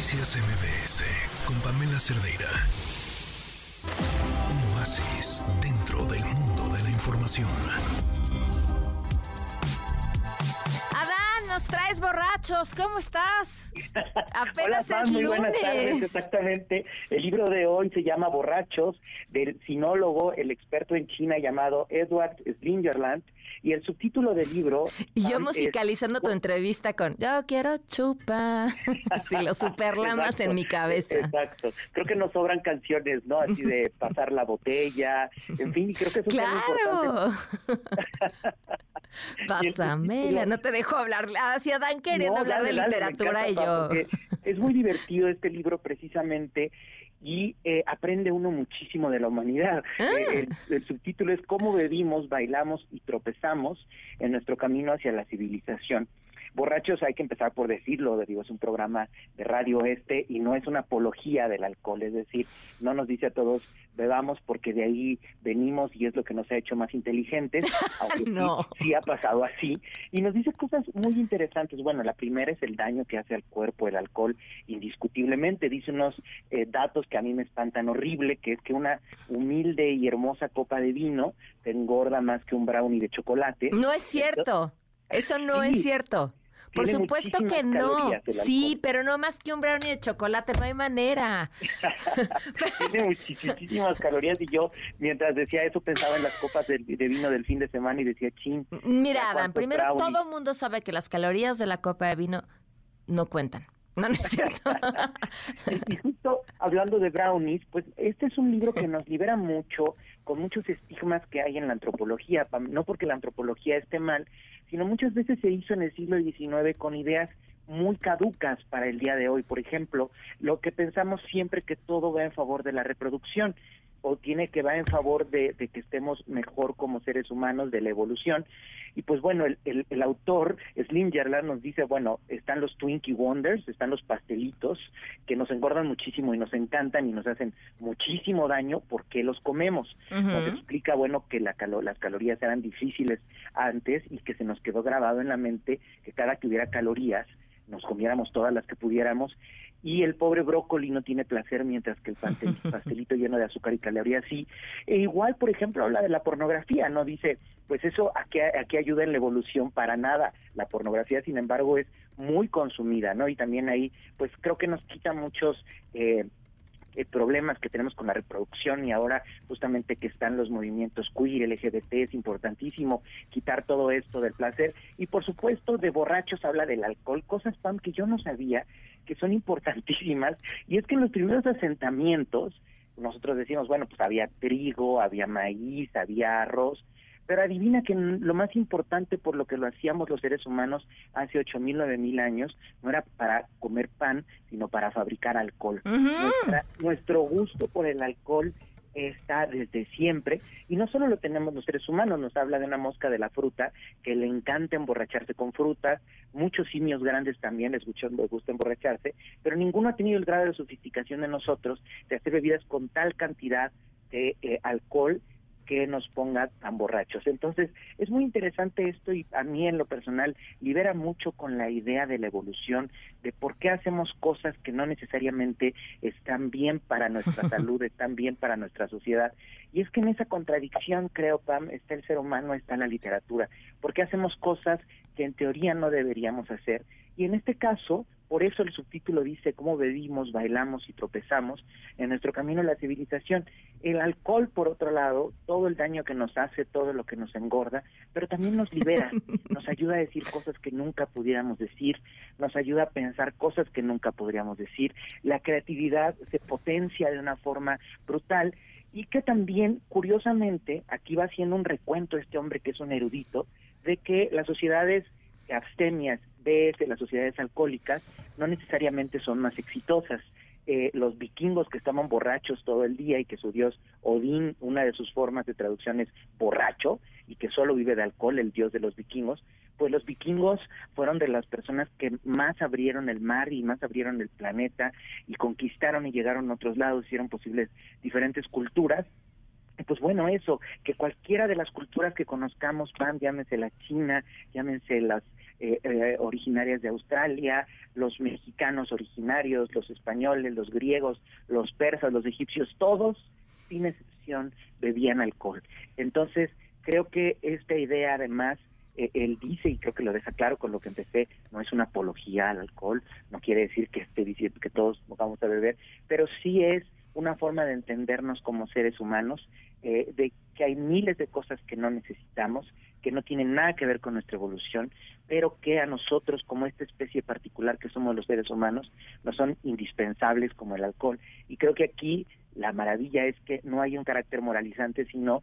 Noticias MBS con Pamela Cerdeira. Un oasis dentro del mundo de la información. Nos traes borrachos. ¿Cómo estás? Apenas Hola, es muy buenas tardes. lunes. Exactamente. El libro de hoy se llama Borrachos, del sinólogo, el experto en China llamado Edward Slingerland. Y el subtítulo del libro. Y yo es- musicalizando tu entrevista con Yo quiero chupa. Si lo superlamas Exacto, en mi cabeza. Exacto. Creo que nos sobran canciones, ¿no? Así de pasar la botella. En fin, y creo que eso es muy importante. ¡Claro! Pásamela, no te dejo hablar. Hacia Dan queriendo No, hablar de dale, literatura y yo. Es muy divertido este libro precisamente y eh, aprende uno muchísimo de la humanidad. Ah. Eh, el, el subtítulo es Cómo bebimos, bailamos y tropezamos en nuestro camino hacia la civilización. Borrachos, hay que empezar por decirlo, digo, es un programa de radio este y no es una apología del alcohol, es decir, no nos dice a todos bebamos porque de ahí venimos y es lo que nos ha hecho más inteligentes, aunque sí- No. sí ha pasado así, y nos dice cosas muy interesantes. Bueno, la primera es el daño que hace al cuerpo el alcohol, indiscutiblemente. Dice unos eh, datos que a mí me espantan horrible, que es que una humilde y hermosa copa de vino te engorda más que un brownie de chocolate. No es cierto. Eso no Sí. es cierto. Por Tiene supuesto que no. Sí, pero no más que un brownie de chocolate, no hay manera. Tiene muchísimas calorías y yo mientras decía eso pensaba en las copas de, de vino del fin de semana y decía, chin, Mira, ¿Ya Adán, cuántos primero brownies? todo mundo sabe que las calorías de la copa de vino no cuentan. No, no es cierto. Y justo hablando de brownies, pues este es un libro que nos libera mucho con muchos estigmas que hay en la antropología, no porque la antropología esté mal, sino muchas veces se hizo en el siglo XIX con ideas muy caducas para el día de hoy. Por ejemplo, lo que pensamos siempre que todo va en favor de la reproducción o tiene que va en favor de, de que estemos mejor como seres humanos, de la evolución. Y pues bueno, el, el, el autor, Slingerland, nos dice, bueno, están los Twinkie Wonders, están los pastelitos, que nos engordan muchísimo y nos encantan y nos hacen muchísimo daño porque los comemos. Nos Ujú. explica, bueno, que la calo- las calorías eran difíciles antes y que se nos quedó grabado en la mente que cada que hubiera calorías, nos comiéramos todas las que pudiéramos y el pobre brócoli no tiene placer mientras que el pastel- pastelito lleno de azúcar y calorías sí. E igual, por ejemplo, habla de la pornografía, ¿no? Dice, pues eso a qué, a qué ayuda en la evolución para nada. La pornografía, sin embargo, es muy consumida, ¿no? Y también ahí, pues creo que nos quita muchos... Eh, eh, problemas que tenemos con la reproducción y ahora justamente que están los movimientos queer, LGBT, es importantísimo quitar todo esto del placer y por supuesto de borrachos habla del alcohol, cosas Pam que yo no sabía que son importantísimas y es que en los primeros asentamientos nosotros decimos, bueno, pues había trigo, había maíz, había arroz, pero adivina que lo más importante por lo que lo hacíamos los seres humanos hace ocho mil, nueve mil años no era para comer pan, sino para fabricar alcohol. Nuestra- nuestro gusto por el alcohol está desde siempre y no solo lo tenemos los seres humanos, nos habla de una mosca de la fruta que le encanta emborracharse con frutas, muchos simios grandes también les gusta, les gusta emborracharse, pero ninguno ha tenido el grado de sofisticación de nosotros de hacer bebidas con tal cantidad de eh, alcohol que nos ponga tan borrachos. Entonces, es muy interesante esto y a mí en lo personal libera mucho con la idea de la evolución, de por qué hacemos cosas que no necesariamente están bien para nuestra salud, están bien para nuestra sociedad. Y es que en esa contradicción, creo, Pam, está el ser humano, está la literatura. ¿Por qué hacemos cosas que en teoría no deberíamos hacer? Y en este caso, por eso el subtítulo dice cómo bebimos, bailamos y tropezamos en nuestro camino a la civilización. El alcohol, por otro lado, todo el daño que nos hace, todo lo que nos engorda, pero también nos libera, nos ayuda a decir cosas que nunca pudiéramos decir, nos ayuda a pensar cosas que nunca podríamos decir. La creatividad se potencia de una forma brutal y que también, curiosamente, aquí va haciendo un recuento este hombre que es un erudito, de que las sociedades abstemias, de las sociedades alcohólicas, no necesariamente son más exitosas. Eh, los vikingos que estaban borrachos todo el día y que su dios Odín, una de sus formas de traducción es borracho y que solo vive de alcohol, el dios de los vikingos, pues los vikingos fueron de las personas que más abrieron el mar y más abrieron el planeta y conquistaron y llegaron a otros lados, hicieron posibles diferentes culturas pues bueno, eso, que cualquiera de las culturas que conozcamos, van, llámense la China, llámense las eh, eh, originarias de Australia, los mexicanos originarios, los españoles, los griegos, los persas, los egipcios, todos, sin excepción, bebían alcohol. Entonces, creo que esta idea además eh, él dice, y creo que lo deja claro con lo que empecé, no es una apología al alcohol, no quiere decir que esté diciendo que todos vamos a beber, pero sí es una forma de entendernos como seres humanos, eh, de que hay miles de cosas que no necesitamos, que no tienen nada que ver con nuestra evolución, pero que a nosotros, como esta especie particular que somos los seres humanos, no son indispensables como el alcohol. Y creo que aquí la maravilla es que no hay un carácter moralizante, sino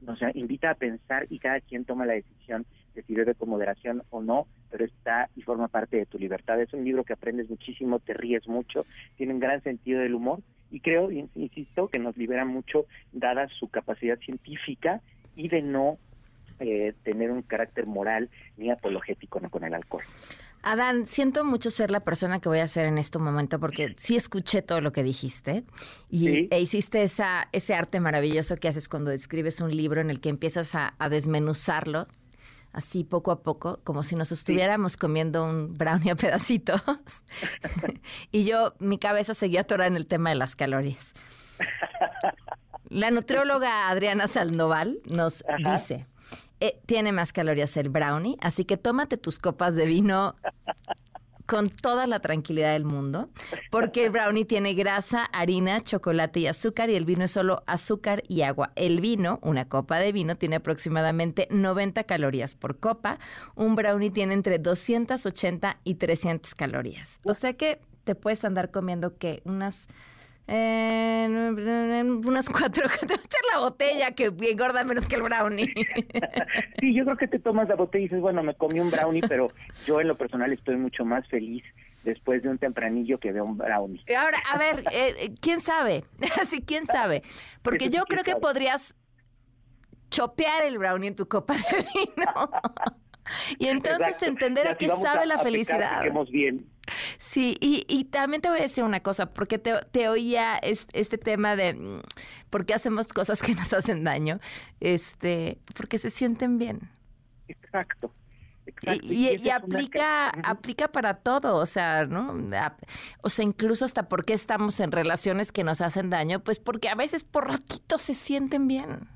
nos invita a pensar y cada quien toma la decisión de si bebe con moderación o no, pero está y forma parte de tu libertad. Es un libro que aprendes muchísimo, te ríes mucho, tiene un gran sentido del humor y creo, insisto, que nos libera mucho dada su capacidad científica y de no eh, tener un carácter moral ni apologético con el alcohol. Adán, siento mucho ser la persona que voy a ser en este momento porque sí escuché todo lo que dijiste y e hiciste esa, ese arte maravilloso que haces cuando escribes un libro en el que empiezas a, desmenuzarlo así poco a poco, como si nos estuviéramos comiendo un brownie a pedacitos. y yo, mi cabeza seguía atorada en el tema de las calorías. La nutrióloga Adriana Salnoval nos dice, eh, tiene más calorías el brownie, así que tómate tus copas de vino con toda la tranquilidad del mundo, porque el brownie tiene grasa, harina, chocolate y azúcar y el vino es solo azúcar y agua. El vino, una copa de vino, tiene aproximadamente 90 calorías por copa. Un brownie tiene entre 280 y 300 calorías. O sea que te puedes andar comiendo que unas unas cuatro, te voy a echar la botella que engorda menos que el brownie. sí, yo creo que te tomas la botella y dices, bueno, me comí un brownie, pero yo en lo personal estoy mucho más feliz después de un tempranillo que de un brownie. Ahora, a ver, eh, eh, ¿quién sabe? Así, ¿quién sabe? Porque yo creo que podrías chopear el brownie en tu copa de vino. y entonces entender a qué sabe la felicidad. bien. Sí, y, también te voy a decir una cosa, porque te, oía este, tema de mm, por qué hacemos cosas que nos hacen daño, este, porque se sienten bien. Exacto. Y, aplica, aplica para todo, o sea, ¿no? O sea, incluso hasta por qué estamos en relaciones que nos hacen daño, pues porque a veces por ratito se sienten bien.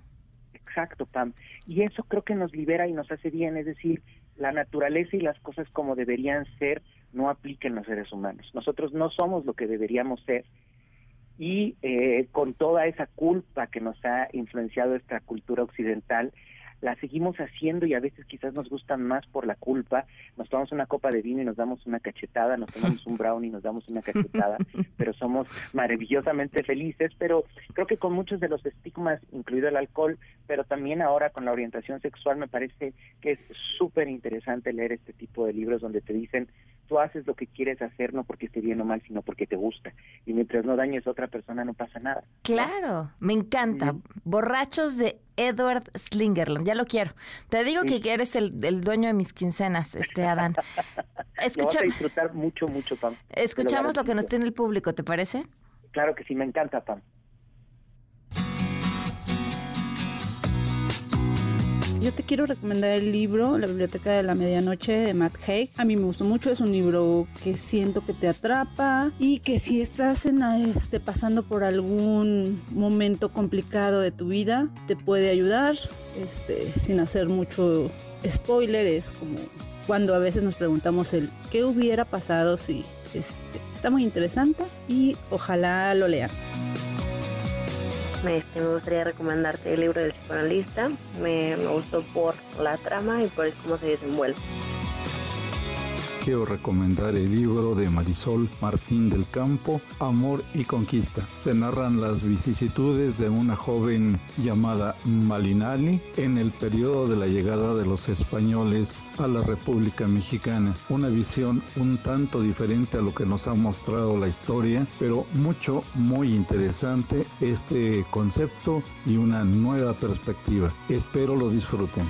Exacto, Pam. Y eso creo que nos libera y nos hace bien, es decir, la naturaleza y las cosas como deberían ser no apliquen los seres humanos. Nosotros no somos lo que deberíamos ser y eh, con toda esa culpa que nos ha influenciado esta cultura occidental, la seguimos haciendo y a veces quizás nos gustan más por la culpa. Nos tomamos una copa de vino y nos damos una cachetada, nos tomamos un brownie y nos damos una cachetada, pero somos maravillosamente felices. Pero creo que con muchos de los estigmas, incluido el alcohol, pero también ahora con la orientación sexual, me parece que es súper interesante leer este tipo de libros donde te dicen tú haces lo que quieres hacer no porque esté bien o mal, sino porque te gusta. Y mientras no dañes a otra persona no pasa nada. Claro, me encanta. Borrachos de Edward Slingerland, ya lo quiero. Te digo que eres el, dueño de mis quincenas, este Adán. Escucha... a disfrutar mucho, mucho, Pam. Escuchamos lo, lo que nos tiene el público, ¿te parece? Claro que sí, me encanta, Pam. Yo te quiero recomendar el libro La Biblioteca de la Medianoche de Matt Haig. A mí me gustó mucho, es un libro que siento que te atrapa y que si estás en este, pasando por algún momento complicado de tu vida, te puede ayudar este, sin hacer mucho spoiler. Es como cuando a veces nos preguntamos el qué hubiera pasado si este, está muy interesante y ojalá lo lean. Este, me gustaría recomendarte el libro del psicoanalista. Me, me gustó por la trama y por cómo se desenvuelve quiero recomendar el libro de Marisol Martín del Campo, Amor y Conquista. Se narran las vicisitudes de una joven llamada Malinali en el periodo de la llegada de los españoles a la República Mexicana. Una visión un tanto diferente a lo que nos ha mostrado la historia, pero mucho, muy interesante este concepto y una nueva perspectiva. Espero lo disfruten.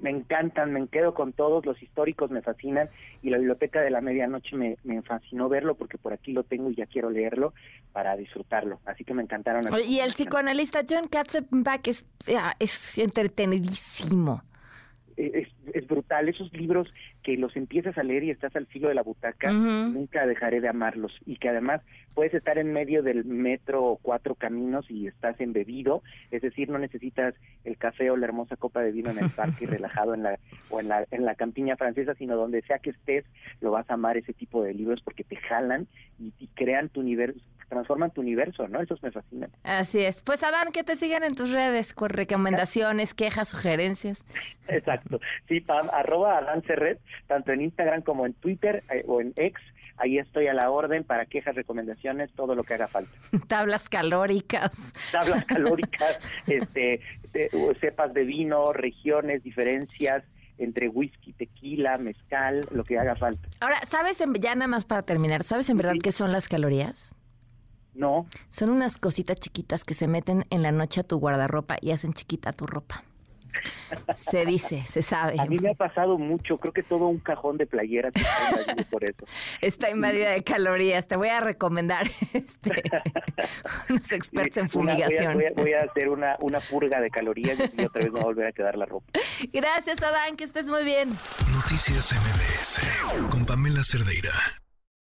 Me encantan, me quedo con todos, los históricos me fascinan y la Biblioteca de la Medianoche me, me fascinó verlo porque por aquí lo tengo y ya quiero leerlo para disfrutarlo, así que me encantaron. Y el psicoanalista John Katzenbach es, ah, es entretenidísimo. es, es, brutal. Esos libros que los empiezas a leer y estás al filo de la butaca, nunca dejaré de amarlos. Y que además puedes estar en medio del metro o cuatro caminos y estás embebido, es decir, no necesitas el café o la hermosa copa de vino en el parque relajado en la o en la en la campiña francesa, sino donde sea que estés, lo vas a amar ese tipo de libros porque te jalan y, y crean tu universo, transforman tu universo, ¿no? Esos me fascinan. Así es. Pues Adán, que te sigan en tus redes con recomendaciones, quejas, sugerencias. Exacto. Sí, Pam, arroba Adán Cerret, tanto en Instagram como en Twitter eh, o en X. Ahí estoy a la orden para quejas, recomendaciones, todo lo que haga falta. Tablas calóricas. Tablas calóricas, este, cepas de vino, regiones, diferencias, entre whisky, tequila, mezcal, lo que haga falta. Ahora, ¿sabes, ya nada más para terminar, ¿sabes en verdad qué son las calorías? No. Son unas cositas chiquitas que se meten en la noche a tu guardarropa y hacen chiquita tu ropa. Se dice, se sabe. A mí me ha pasado mucho, creo que todo un cajón de playeras está invadido por eso. Está invadida de calorías. Te voy a recomendar este, unos expertos en fumigación. voy, a, hacer una, una purga de calorías y otra vez me va a volver a quedar la ropa. Gracias, Adán, que estés muy bien. Noticias MBS con Pamela Cerdeira.